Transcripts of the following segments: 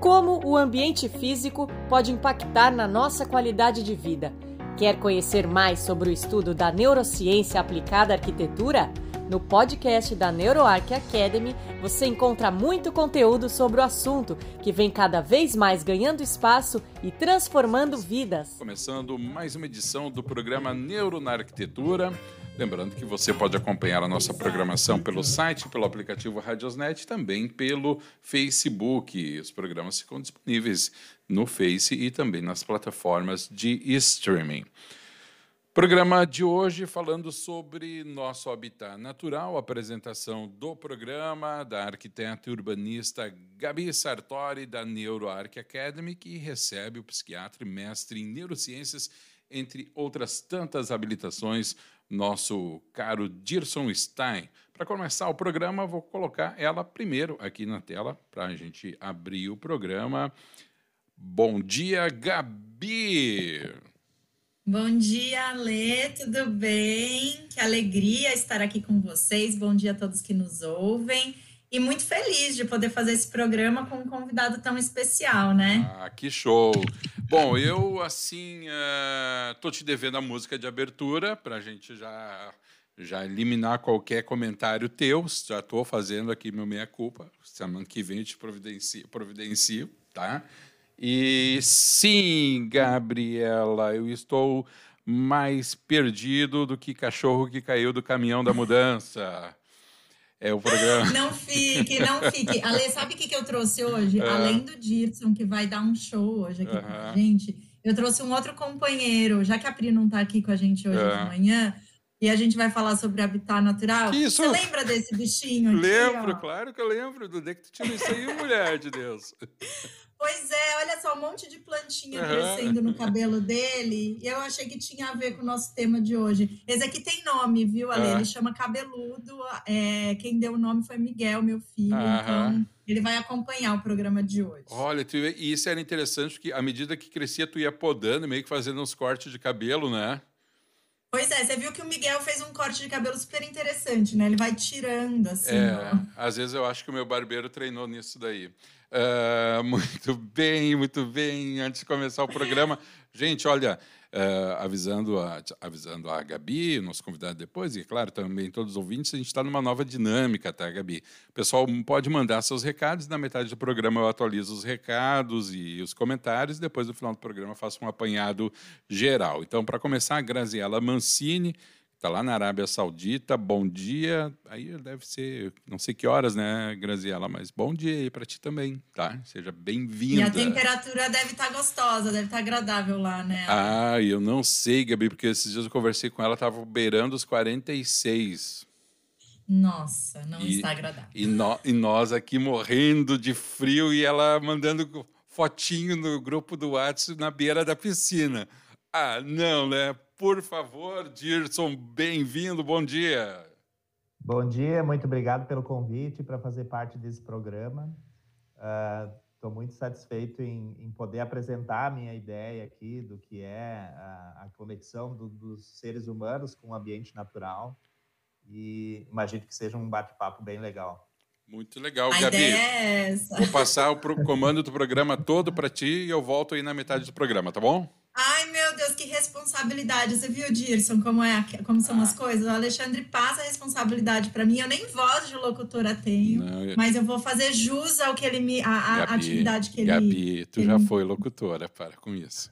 Como o ambiente físico pode impactar na nossa qualidade de vida? Quer conhecer mais sobre o estudo da neurociência aplicada à arquitetura? No podcast da NeuroArc Academy, você encontra muito conteúdo sobre o assunto, que vem cada vez mais ganhando espaço e transformando vidas. Começando mais uma edição do programa Neuro na Arquitetura. Lembrando que você pode acompanhar a nossa programação pelo site, pelo aplicativo Radiosnet, também pelo Facebook. Os programas ficam disponíveis no Face e também nas plataformas de streaming. Programa de hoje falando sobre nosso habitat natural, apresentação do programa da arquiteta e urbanista Gabi Sartori da NeuroArc Academy, que recebe o psiquiatra e mestre em neurociências, entre outras tantas habilitações, nosso caro Dirson Stein. Para começar o programa, vou colocar ela primeiro aqui na tela para a gente abrir o programa. Bom dia, Gabi! Bom dia, Alê, tudo bem? Que alegria estar aqui com vocês. Bom dia a todos que nos ouvem. E muito feliz de poder fazer esse programa com um convidado tão especial, né? Ah, que show! Bom, eu, assim, estou uh, te devendo a música de abertura para a gente já, já eliminar qualquer comentário teu. Já estou fazendo aqui meu meia-culpa. Semana que vem te providencio, providencio, tá? E sim, Gabriela, eu estou mais perdido do que cachorro que caiu do caminhão da mudança. É o programa. Não fique, não fique. Ale, sabe o que, que eu trouxe hoje? Além do Dirson, que vai dar um show hoje aqui com a gente, eu trouxe um outro companheiro, já que a Pri não está aqui com a gente hoje de manhã, e a gente vai falar sobre habitat natural. Isso. Você lembra desse bichinho? Aqui, lembro, ó? claro que eu lembro. Do que tu tirou isso aí, mulher de Deus? Pois é, olha só, um monte de plantinha crescendo no cabelo dele. E eu achei que tinha a ver com o nosso tema de hoje. Esse aqui tem nome, viu, Ale? Ele chama Cabeludo. É, quem deu o nome foi Miguel, meu filho. Então, ele vai acompanhar o programa de hoje. Olha, tu, e isso era interessante, porque à medida que crescia, tu ia podando, meio que fazendo uns cortes de cabelo, né? Pois é, você viu que o Miguel fez um corte de cabelo super interessante, né? Ele vai tirando, assim. É, ó. às vezes eu acho que o meu barbeiro treinou nisso daí. Uh, muito bem, muito bem. Antes de começar o programa, gente, olha, uh, avisando, a, avisando a Gabi, nosso convidado depois, e claro, também todos os ouvintes, a gente está numa nova dinâmica, tá, Gabi? O pessoal pode mandar seus recados, na metade do programa eu atualizo os recados e os comentários, depois no final do programa eu faço um apanhado geral. Então, para começar, a Graziela Mancini Está lá na Arábia Saudita. Bom dia. Aí deve ser, não sei que horas, né, Graziela? Mas bom dia aí para ti também, tá? Seja bem-vinda. E a temperatura deve estar tá gostosa, deve estar tá agradável lá, né? Ah, eu não sei, Gabi, porque esses dias eu conversei com ela, estava beirando os 46. Nossa, não e, está agradável. E, no, e nós aqui morrendo de frio e ela mandando fotinho no grupo do WhatsApp na beira da piscina. Ah, não, né? Por favor, Dirson, bem-vindo, bom dia. Bom dia, muito obrigado pelo convite para fazer parte desse programa. Estou uh, muito satisfeito em, em, poder apresentar a minha ideia aqui do que é a, a conexão do, dos seres humanos com o ambiente natural e imagino que seja um bate-papo bem legal. Muito legal, a Gabi. É. Vou passar o comando do programa todo para ti e eu volto aí na metade do programa, tá bom? Ai, meu Deus, que responsabilidade. Você viu, Dirson, como, é, como são ah. as coisas? O Alexandre passa a responsabilidade para mim. Eu nem voz de locutora tenho, Não, eu... mas eu vou fazer jus ao que ele me. a, a Gabi, atividade que ele. Gabi, tu já ele... foi locutora, para com isso.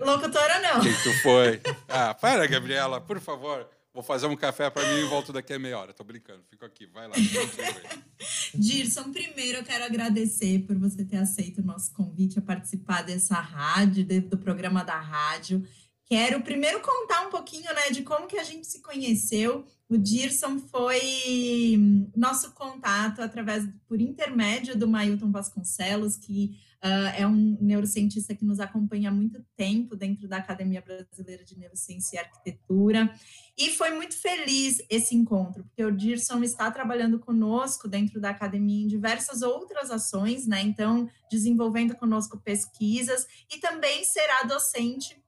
Locutora não. Quem tu foi? Ah, para, Gabriela, por favor. Vou fazer um café para mim e volto daqui a meia hora. Tô brincando, fico aqui. Vai lá. Dirson, primeiro eu quero agradecer por você ter aceito o nosso convite a participar dessa rádio, do programa da rádio. Quero primeiro contar um pouquinho, né, de como que a gente se conheceu. O Dirson foi nosso contato através por intermédio do Mailton Vasconcelos, que uh, é um neurocientista que nos acompanha há muito tempo dentro da Academia Brasileira de Neurociência e Arquitetura. E foi muito feliz esse encontro, porque o Dirson está trabalhando conosco dentro da academia em diversas outras ações, né? Então, desenvolvendo conosco pesquisas e também será docente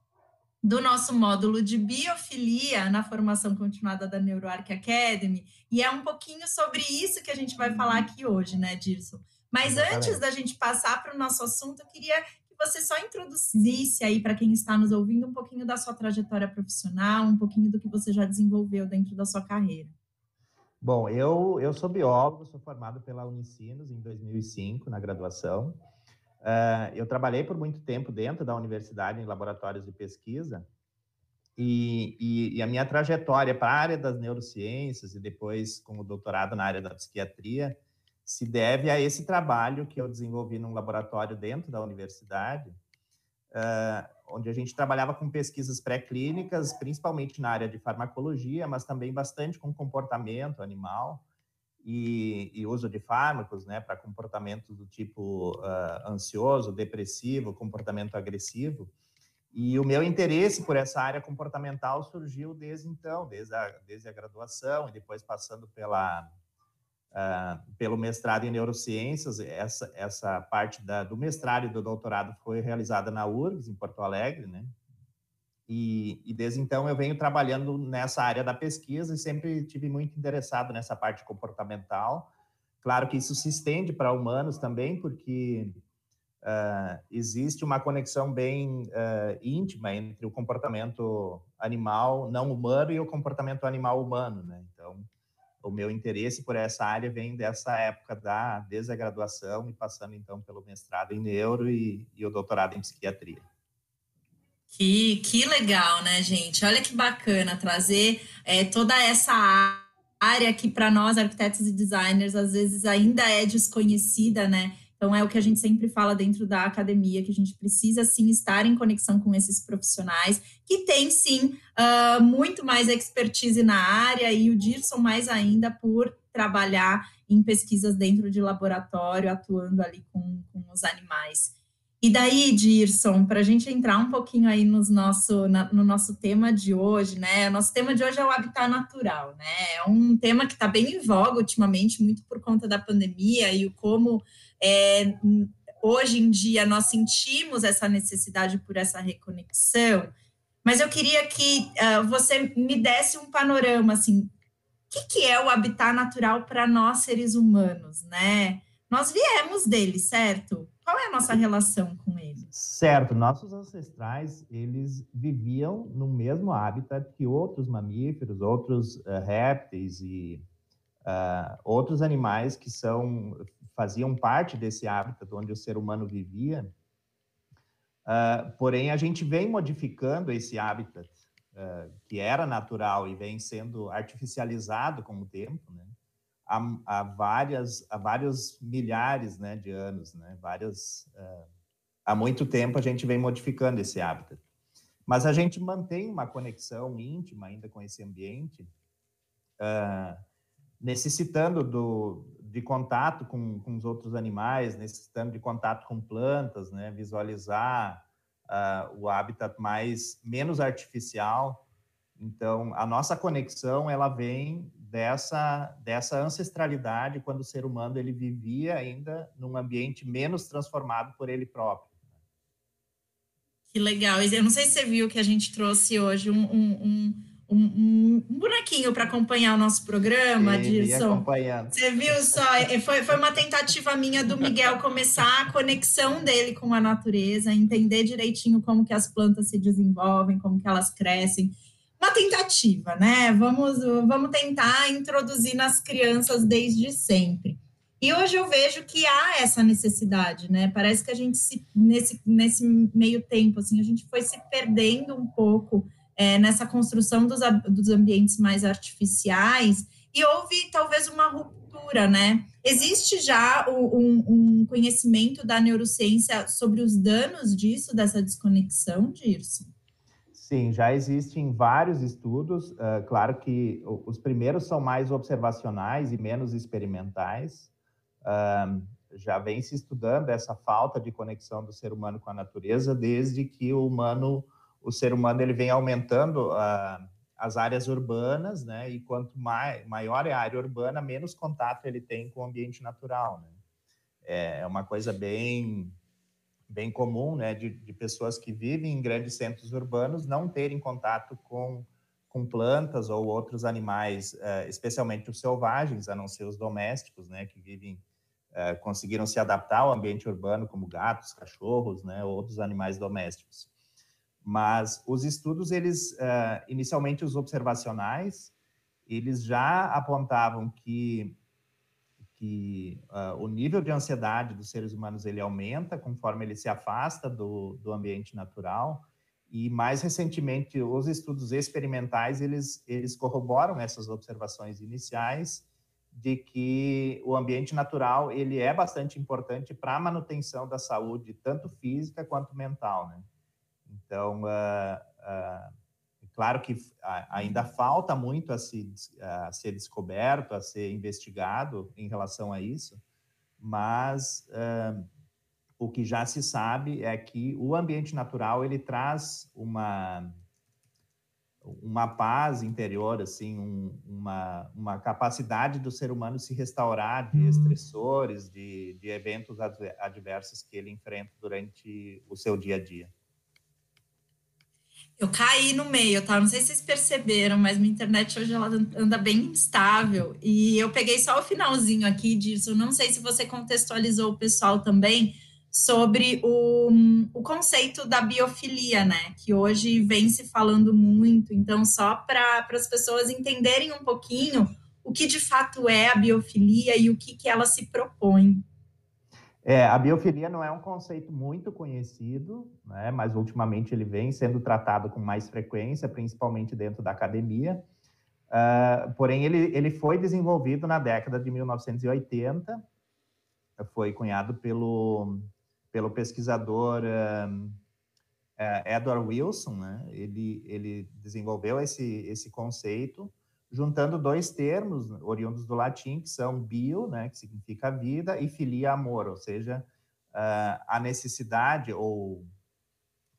do nosso módulo de biofilia na formação continuada da NeuroArc Academy, e é um pouquinho sobre isso que a gente vai falar aqui hoje, né, Dirson? Mas antes da gente passar para o nosso assunto, eu queria que você só introduzisse aí para quem está nos ouvindo um pouquinho da sua trajetória profissional, um pouquinho do que você já desenvolveu dentro da sua carreira. Bom, eu, eu sou biólogo, sou formado pela Unicinos em 2005, na graduação. Uh, eu trabalhei por muito tempo dentro da universidade em laboratórios de pesquisa e, e, e a minha trajetória para a área das neurociências e depois como doutorado na área da psiquiatria se deve a esse trabalho que eu desenvolvi num laboratório dentro da universidade, uh, onde a gente trabalhava com pesquisas pré-clínicas, principalmente na área de farmacologia, mas também bastante com comportamento animal e, e uso de fármacos, né, para comportamentos do tipo uh, ansioso, depressivo, comportamento agressivo. E o meu interesse por essa área comportamental surgiu desde então, desde a, desde a graduação e depois passando pela uh, pelo mestrado em neurociências. Essa, essa parte da, do mestrado e do doutorado foi realizada na URGS, em Porto Alegre, né? E, e, desde então eu venho trabalhando nessa área da pesquisa e sempre tive muito interessado nessa parte comportamental. Claro que isso se estende para humanos também, porque uh, existe uma conexão bem uh, íntima entre o comportamento animal não humano e o comportamento animal humano, né? Então, o meu interesse por essa área vem dessa época da desde a graduação e passando então pelo mestrado em neuro e, e o doutorado em psiquiatria. Que, que legal, né, gente? Olha que bacana trazer é, toda essa área que para nós arquitetos e designers às vezes ainda é desconhecida, né? Então, é o que a gente sempre fala dentro da academia, que a gente precisa, sim, estar em conexão com esses profissionais, que têm, sim, uh, muito mais expertise na área, e o Dirson mais ainda por trabalhar em pesquisas dentro de laboratório, atuando ali com, com os animais. E daí, Dirson, para a gente entrar um pouquinho aí nos nosso, na, no nosso tema de hoje, né? Nosso tema de hoje é o habitat natural, né? É um tema que está bem em voga ultimamente, muito por conta da pandemia e o como é, hoje em dia nós sentimos essa necessidade por essa reconexão, mas eu queria que uh, você me desse um panorama assim, o que, que é o habitat natural para nós seres humanos, né? Nós viemos dele, certo? Qual é a nossa relação com ele? Certo, nossos ancestrais, eles viviam no mesmo habitat que outros mamíferos, outros uh, répteis e uh, outros animais que são faziam parte desse hábitat onde o ser humano vivia. Uh, porém, a gente vem modificando esse hábitat uh, que era natural e vem sendo artificializado com o tempo, né? Há, há, várias, há vários milhares né, de anos, né? Várias, uh, há muito tempo a gente vem modificando esse hábitat. Mas a gente mantém uma conexão íntima ainda com esse ambiente, necessitando do, de contato com, com os outros animais, necessitando de contato com plantas, né? visualizar uh, o habitat mais menos artificial. Então, a nossa conexão ela vem dessa dessa ancestralidade quando o ser humano ele vivia ainda num ambiente menos transformado por ele próprio. Que legal! Eu não sei se você viu que a gente trouxe hoje um, um, um um, um bonequinho para acompanhar o nosso programa, Dirson. Você viu só? É, foi, foi uma tentativa minha do Miguel começar a conexão dele com a natureza, entender direitinho como que as plantas se desenvolvem, como que elas crescem. Uma tentativa, né? Vamos, vamos tentar introduzir nas crianças desde sempre. E hoje eu vejo que há essa necessidade, né? Parece que a gente se, nesse, nesse meio tempo, assim, a gente foi se perdendo um pouco é, nessa construção dos, dos ambientes mais artificiais e houve talvez uma ruptura, né? Existe já um, um, conhecimento da neurociência sobre os danos disso, dessa desconexão, Dirson? Sim, já existem vários estudos. Uh, claro que os primeiros são mais observacionais e menos experimentais. Uh, já vem se estudando essa falta de conexão do ser humano com a natureza desde que o humano o ser humano ele vem aumentando uh, as áreas urbanas, né? E quanto mai, maior é a área urbana, menos contato ele tem com o ambiente natural, né? É uma coisa bem bem comum, né, de, de, pessoas que vivem em grandes centros urbanos não terem contato com, com plantas ou outros animais, uh, especialmente os selvagens, a não ser os domésticos, né, que vivem, uh, conseguiram se adaptar ao ambiente urbano, como gatos, cachorros, né, ou outros animais domésticos. Mas os estudos, eles, uh, inicialmente os observacionais, eles já apontavam que que uh, o nível de ansiedade dos seres humanos ele aumenta conforme ele se afasta do, do ambiente natural. E mais recentemente os estudos experimentais eles eles corroboram essas observações iniciais de que o ambiente natural ele é bastante importante para a manutenção da saúde tanto física quanto mental né? Então uh, uh, Claro que ainda falta muito a, se, a ser descoberto, a ser investigado em relação a isso, mas uh, o que já se sabe é que o ambiente natural ele traz uma uma paz interior, assim, um, uma, uma capacidade do ser humano se restaurar de uhum. estressores, de, de eventos adversos que ele enfrenta durante o seu dia a dia. Eu caí no meio, tá? Não sei se vocês perceberam, mas minha internet hoje ela anda bem instável. E eu peguei só o finalzinho aqui disso. Não sei se você contextualizou o pessoal também sobre o, o conceito da biofilia, né? Que hoje vem se falando muito. Então, só para as pessoas entenderem um pouquinho o que de fato é a biofilia e o que, que ela se propõe. É, a biofilia não é um conceito muito conhecido, né, mas ultimamente ele vem sendo tratado com mais frequência, principalmente dentro da academia. Uh, porém, ele, ele foi desenvolvido na década de 1980, foi cunhado pelo, pelo pesquisador uh, uh, Edward Wilson, né? ele, ele desenvolveu esse, esse conceito juntando dois termos oriundos do latim, que são bio, né, que significa vida, e filia, amor, ou seja, uh, a necessidade ou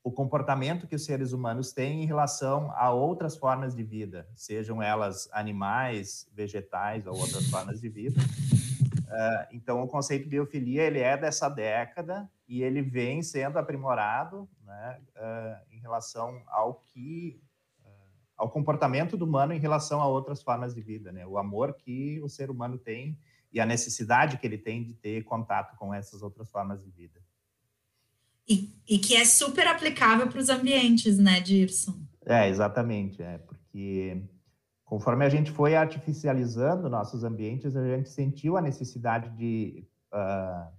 o comportamento que os seres humanos têm em relação a outras formas de vida, sejam elas animais, vegetais ou outras formas de vida. Uh, então, o conceito de biofilia ele é dessa década e ele vem sendo aprimorado né, uh, em relação ao que ao comportamento do humano em relação a outras formas de vida, né? O amor que o ser humano tem e a necessidade que ele tem de ter contato com essas outras formas de vida. E, e que é super aplicável para os ambientes, né, Dirson? É, exatamente, é, porque conforme a gente foi artificializando nossos ambientes, a gente sentiu a necessidade de uh,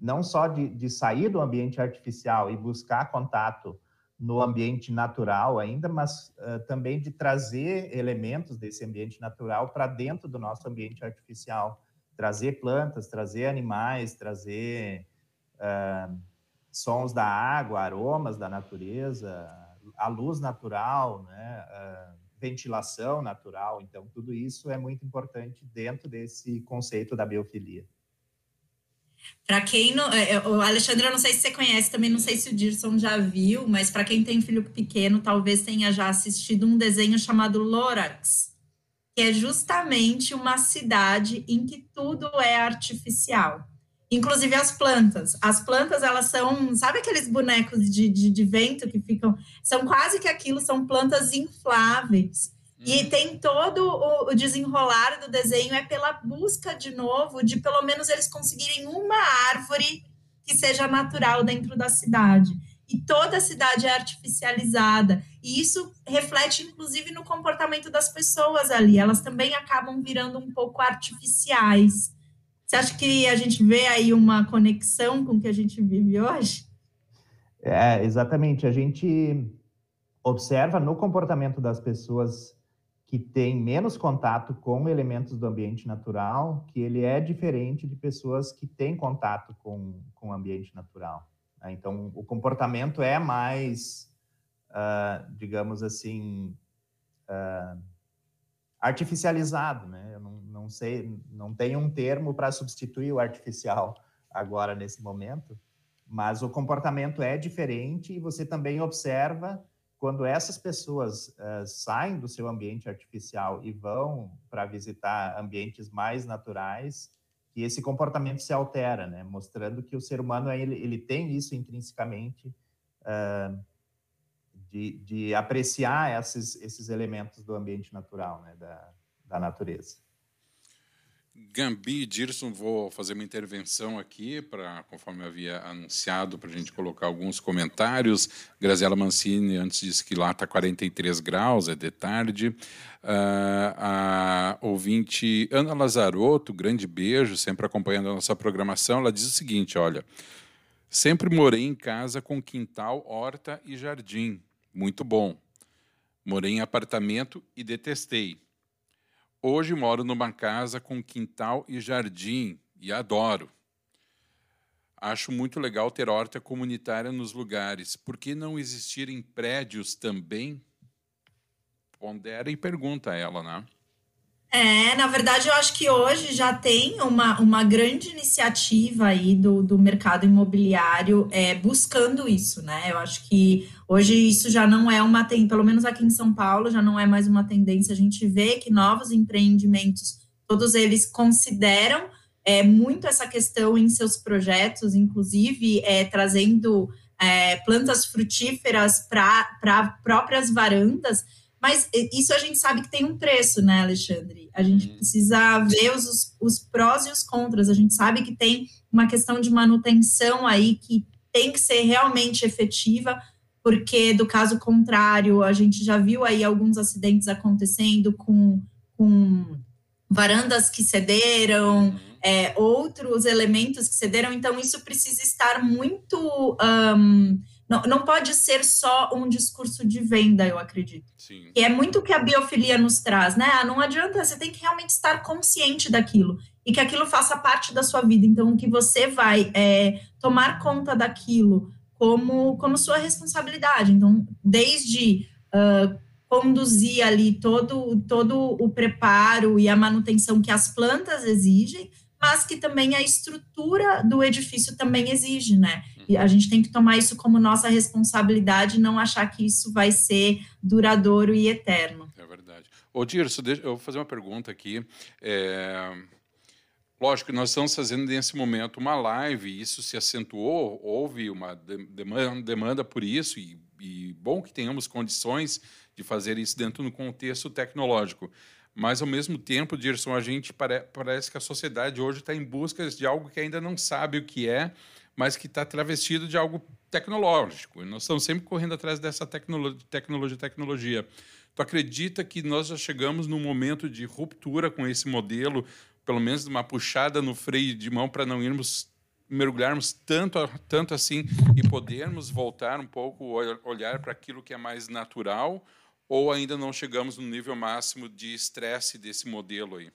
não só de, de sair do ambiente artificial e buscar contato no ambiente natural ainda, mas uh, também de trazer elementos desse ambiente natural para dentro do nosso ambiente artificial, trazer plantas, trazer animais, trazer uh, sons da água, aromas da natureza, a luz natural, né, uh, ventilação natural. Então, tudo isso é muito importante dentro desse conceito da biofilia. Para quem não. É, é, o Alexandre, eu não sei se você conhece, também não sei se o Dirson já viu, mas para quem tem filho pequeno, talvez tenha já assistido um desenho chamado Lorax, que é justamente uma cidade em que tudo é artificial. Inclusive as plantas. As plantas, elas são, sabe aqueles bonecos de, de, de vento que ficam. São quase que aquilo, são plantas infláveis e uhum. tem todo o, desenrolar do desenho é pela busca de novo de pelo menos eles conseguirem uma árvore que seja natural dentro da cidade. E toda a cidade é artificializada. E isso reflete, inclusive, no comportamento das pessoas ali. Elas também acabam virando um pouco artificiais. Você acha que a gente vê aí uma conexão com o que a gente vive hoje? É, exatamente. A gente observa no comportamento das pessoas que tem menos contato com elementos do ambiente natural, que ele é diferente de pessoas que têm contato com, com o ambiente natural. Né? Então, o comportamento é mais, uh, digamos assim, uh, artificializado, né? Eu não, não sei, não tem um termo para substituir o artificial agora nesse momento, mas o comportamento é diferente e você também observa quando essas pessoas uh, saem do seu ambiente artificial e vão para visitar ambientes mais naturais, que esse comportamento se altera, né? Mostrando que o ser humano ele, ele tem isso intrinsecamente uh, de, de apreciar esses, esses elementos do ambiente natural, né? Da, da natureza. Gambi e Dirson, vou fazer uma intervenção aqui, para conforme havia anunciado, para a gente colocar alguns comentários. Graziela Mancini antes disse que lá está 43 graus, é de tarde. Uh, a ouvinte Ana Lazarotto, grande beijo, sempre acompanhando a nossa programação, ela diz o seguinte: olha, sempre morei em casa com quintal, horta e jardim. Muito bom. Morei em apartamento e detestei Hoje moro numa casa com quintal e jardim e adoro. Acho muito legal ter horta comunitária nos lugares. Por que não existir em prédios também? Pondera e pergunta a ela, né? É, na verdade, eu acho que hoje já tem uma, uma grande iniciativa aí do, do mercado imobiliário é, buscando isso, né? Eu acho que hoje isso já não é uma, tem, pelo menos aqui em São Paulo, já não é mais uma tendência. A gente vê que novos empreendimentos, todos eles consideram é, muito essa questão em seus projetos, inclusive é, trazendo é, plantas frutíferas para próprias varandas mas isso a gente sabe que tem um preço, né, Alexandre? A gente uhum. precisa ver os, os prós e os contras. A gente sabe que tem uma questão de manutenção aí que tem que ser realmente efetiva, porque do caso contrário, a gente já viu aí alguns acidentes acontecendo com, com varandas que cederam, uhum. é, outros elementos que cederam, então isso precisa estar muito. Um, não, não pode ser só um discurso de venda, eu acredito. Sim. E é muito o que a biofilia nos traz, né? Ah, não adianta, você tem que realmente estar consciente daquilo e que aquilo faça parte da sua vida. Então, que você vai é, tomar conta daquilo como, como sua responsabilidade. Então, desde uh, conduzir ali todo, todo o preparo e a manutenção que as plantas exigem, mas que também a estrutura do edifício também exige, né? E a gente tem que tomar isso como nossa responsabilidade não achar que isso vai ser duradouro e eterno. É verdade. Ô, Dirce, eu vou fazer uma pergunta aqui. É... Lógico nós estamos fazendo nesse momento uma live, isso se acentuou, houve uma demanda, demanda por isso, e, e bom que tenhamos condições de fazer isso dentro do contexto tecnológico. Mas, ao mesmo tempo, Dirson, a gente pare, parece que a sociedade hoje está em busca de algo que ainda não sabe o que é, mas que está travestido de algo tecnológico. E nós estamos sempre correndo atrás dessa tecnologia, tecnologia, tecnologia. Tu acredita que nós já chegamos num momento de ruptura com esse modelo, pelo menos de uma puxada no freio de mão para não irmos mergulharmos tanto, tanto assim e podermos voltar um pouco olhar para aquilo que é mais natural ou ainda não chegamos no nível máximo de estresse desse modelo aí?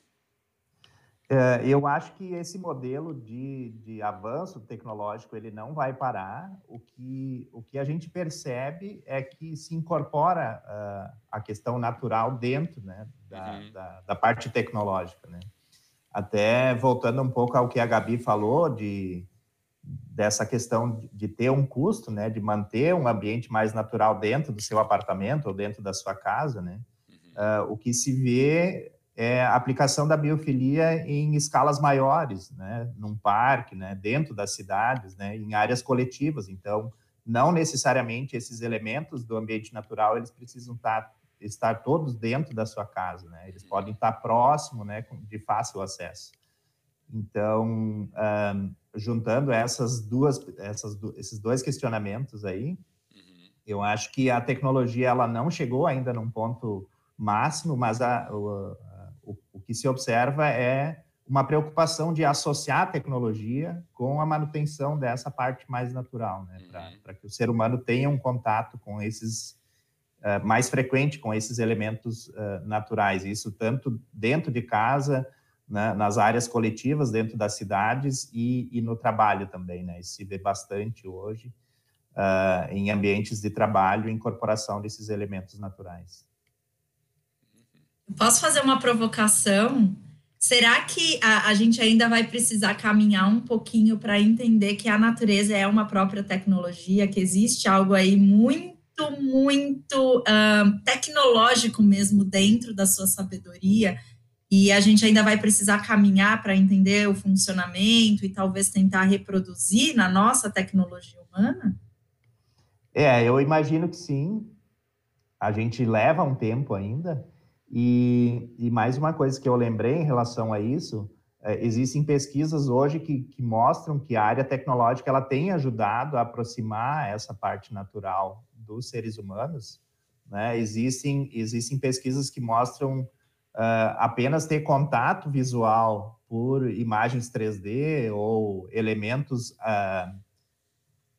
É, eu acho que esse modelo de, de avanço tecnológico ele não vai parar. O que, o que a gente percebe é que se incorpora uh, a questão natural dentro né, da, uhum. da, da, parte tecnológica. Né? Até voltando um pouco ao que a Gabi falou de, dessa questão de, de ter um custo, né, de manter um ambiente mais natural dentro do seu apartamento ou dentro da sua casa, né? Uhum. Uh, o que se vê é a aplicação da biofilia em escalas maiores, né, num parque, né, dentro das cidades, né, em áreas coletivas. Então, não necessariamente esses elementos do ambiente natural eles precisam estar, tá, estar todos dentro da sua casa, né? Eles podem estar próximo, né, de fácil acesso. Então, um, juntando essas duas, essas, esses dois questionamentos aí, uhum. eu acho que a tecnologia ela não chegou ainda num ponto máximo, mas a o, que se observa é uma preocupação de associar a tecnologia com a manutenção dessa parte mais natural, né? Para uhum. que o ser humano tenha um contato com esses, uh, mais frequente com esses elementos uh, naturais. Isso tanto dentro de casa, né, nas áreas coletivas, dentro das cidades e, e, no trabalho também, né? Isso se vê bastante hoje uh, em ambientes de trabalho, incorporação desses elementos naturais. Posso fazer uma provocação? Será que a, a gente ainda vai precisar caminhar um pouquinho para entender que a natureza é uma própria tecnologia, que existe algo aí muito, muito uh, tecnológico mesmo dentro da sua sabedoria? e a gente ainda vai precisar caminhar para entender o funcionamento e talvez tentar reproduzir na nossa tecnologia humana? É, eu imagino que sim. A gente leva um tempo ainda. E, e mais uma coisa que eu lembrei em relação a isso, é, existem pesquisas hoje que, que mostram que a área tecnológica ela tem ajudado a aproximar essa parte natural dos seres humanos. Né? Existem, existem pesquisas que mostram uh, apenas ter contato visual por imagens 3D ou elementos uh,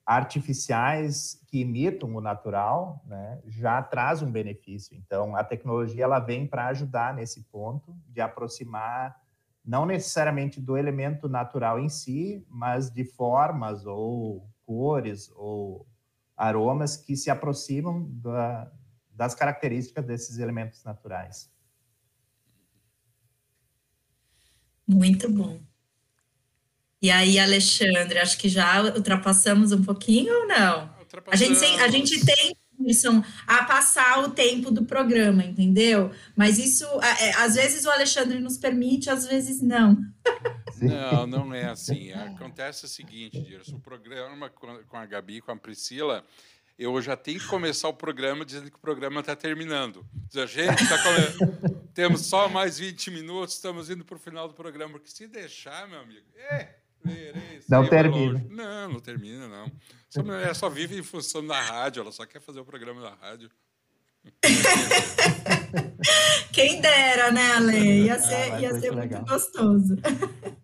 artificiais que imitam o natural, né, já traz um benefício. Então, a tecnologia ela vem para ajudar nesse ponto de aproximar não necessariamente do elemento natural em si, mas de formas ou cores ou aromas que se aproximam da, das características desses elementos naturais. Muito bom. E aí, Alexandre, acho que já ultrapassamos um pouquinho ou não? A gente, a gente tem permissão a passar o tempo do programa, entendeu? Mas isso, é, às vezes o Alexandre nos permite, às vezes não. Não, não é assim. Acontece o seguinte, Dirce, o programa com a Gabi, com a Priscila, eu já tenho que começar o programa dizendo que o programa está terminando. Dizer, gente, tá come... temos só mais 20 minutos, estamos indo para o final do programa, porque se deixar, meu amigo, é, não termina. Não, não termina, não. Essa mulher só vive em função da rádio, ela só quer fazer o programa da rádio. Quem dera, né, Ale? Ia ser, ah, ia ser muito legal. gostoso.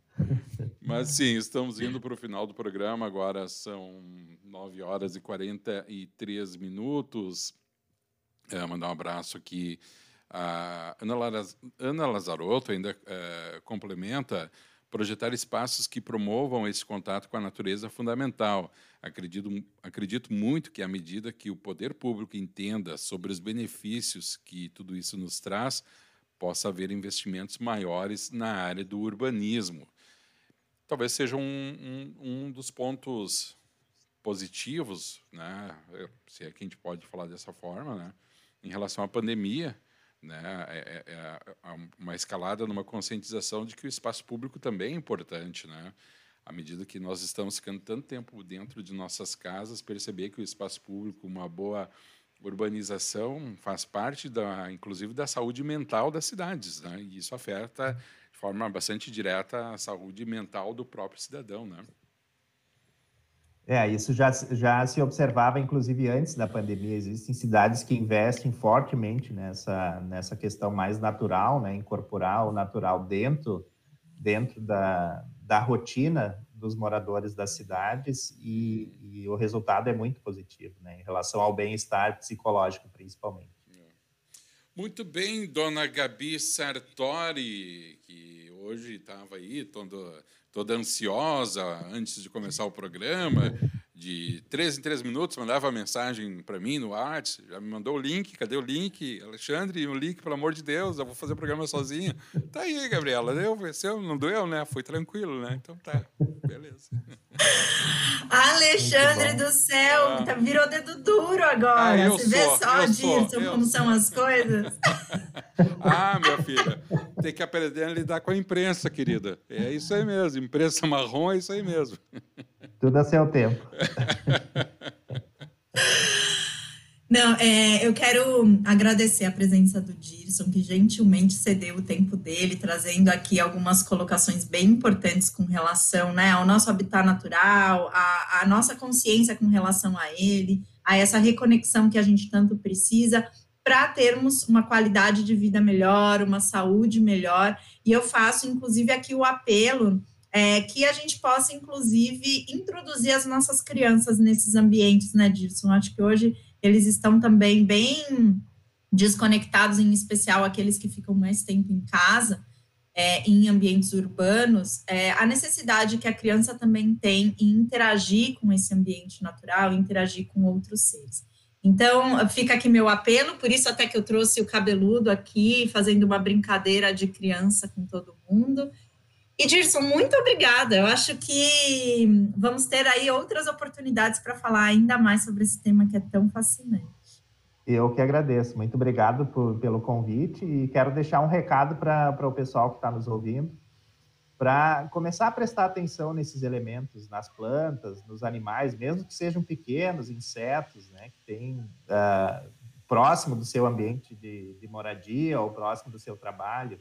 Mas sim, estamos indo para o final do programa. Agora são 9 horas e 43 minutos. É, mandar um abraço aqui. A. Ana Lazarotto ainda é, complementa Projetar espaços que promovam esse contato com a natureza é fundamental. Acredito, acredito muito que, à medida que o poder público entenda sobre os benefícios que tudo isso nos traz, possa haver investimentos maiores na área do urbanismo. Talvez seja um, um, um dos pontos positivos, né, se é que a gente pode falar dessa forma, né, em relação à pandemia, né? É, é, é, uma escalada numa conscientização de que o espaço público também é importante, né? À medida que nós estamos ficando tanto tempo dentro de nossas casas, perceber que o espaço público, uma boa urbanização, faz parte da, inclusive, da saúde mental das cidades, né? E isso afeta de forma bastante direta a saúde mental do próprio cidadão, né? É, isso já, já se observava, inclusive, antes da pandemia. Existem cidades que investem fortemente nessa, nessa questão mais natural, né? incorporar o natural dentro, dentro da, da rotina dos moradores das cidades e, e o resultado é muito positivo, né? em relação ao bem-estar psicológico, principalmente. Muito bem, dona Gabi Sartori, que hoje estava aí, toda toda ansiosa antes de começar o programa, de três em três minutos, mandava mensagem para mim no WhatsApp, já me mandou o link, cadê o link? Alexandre, o link, pelo amor de Deus, eu vou fazer o programa sozinha. Tá aí, Gabriela, deu, venceu, não doeu, né? Foi tranquilo, né? Então tá, beleza. Alexandre do céu, ah. tá, virou dedo duro agora. Ah, Você sou, vê só, Dirson, como são as coisas? ah, minha filha, tem que aprender a lidar com a imprensa, querida. É isso aí mesmo, imprensa marrom é isso aí mesmo. Tudo a seu tempo. Não, é, eu quero agradecer a presença do Dirson, que gentilmente cedeu o tempo dele, trazendo aqui algumas colocações bem importantes com relação né, ao nosso habitat natural, a, a nossa consciência com relação a ele, a essa reconexão que a gente tanto precisa para termos uma qualidade de vida melhor, uma saúde melhor. E eu faço, inclusive, aqui o apelo é, que a gente possa, inclusive, introduzir as nossas crianças nesses ambientes, né, Dirson? Acho que hoje eles estão também bem desconectados, em especial aqueles que ficam mais tempo em casa, é, em ambientes urbanos, é, a necessidade que a criança também tem em interagir com esse ambiente natural, interagir com outros seres. Então, fica aqui meu apelo, por isso até que eu trouxe o cabeludo aqui, fazendo uma brincadeira de criança com todo mundo. E Dirson, muito obrigada. Eu acho que vamos ter aí outras oportunidades para falar ainda mais sobre esse tema que é tão fascinante. Eu que agradeço. Muito obrigado por, pelo convite e quero deixar um recado para o pessoal que está nos ouvindo, para começar a prestar atenção nesses elementos, nas plantas, nos animais, mesmo que sejam pequenos, insetos, né, que tem uh, próximo do seu ambiente de, de, moradia ou próximo do seu trabalho,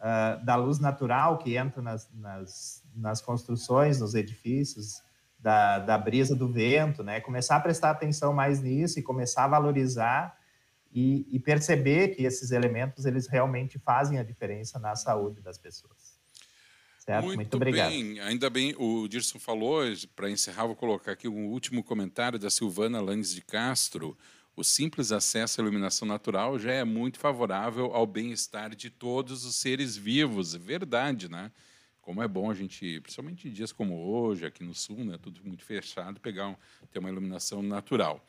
uh, da luz natural que entra nas, nas, nas construções, nos edifícios, da, da brisa do vento, né? Começar a prestar atenção mais nisso e começar a valorizar e, e, perceber que esses elementos eles realmente fazem a diferença na saúde das pessoas. Certo? Muito, Muito obrigado. Bem. Ainda bem, o Dirson falou, para encerrar, vou colocar aqui um último comentário da Silvana Landes de Castro. O simples acesso à iluminação natural já é muito favorável ao bem-estar de todos os seres vivos. É verdade, né? Como é bom a gente, principalmente em dias como hoje, aqui no sul, né, tudo muito fechado, pegar um, ter uma iluminação natural.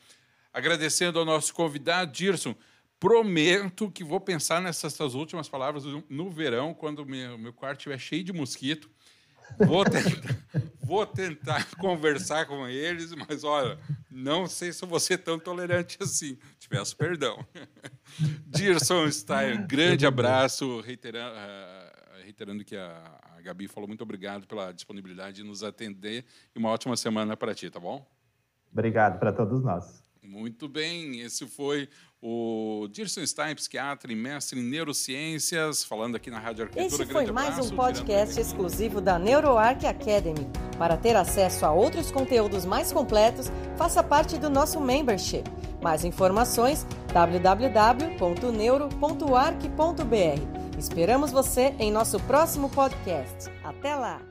Agradecendo ao nosso convidado, Dirson, prometo que vou pensar nessas últimas palavras no verão, quando meu, meu quarto estiver cheio de mosquito. Vou tentar, vou tentar conversar com eles, mas olha, não sei se vou ser tão tolerante assim. Te peço perdão. Dirson Stein, grande abraço, reiterando, uh, reiterando que a, a Gabi falou muito obrigado pela disponibilidade de nos atender e uma ótima semana para ti, tá bom? Obrigado para todos nós. Muito bem, esse foi o Dirson Stein, psiquiatra e mestre em neurociências, falando aqui na Rádio Arquitetura. Esse foi mais um podcast exclusivo da NeuroArc Academy. Para ter acesso a outros conteúdos mais completos, faça parte do nosso membership. Mais informações www.neuro.arc.br. Esperamos você em nosso próximo podcast. Até lá!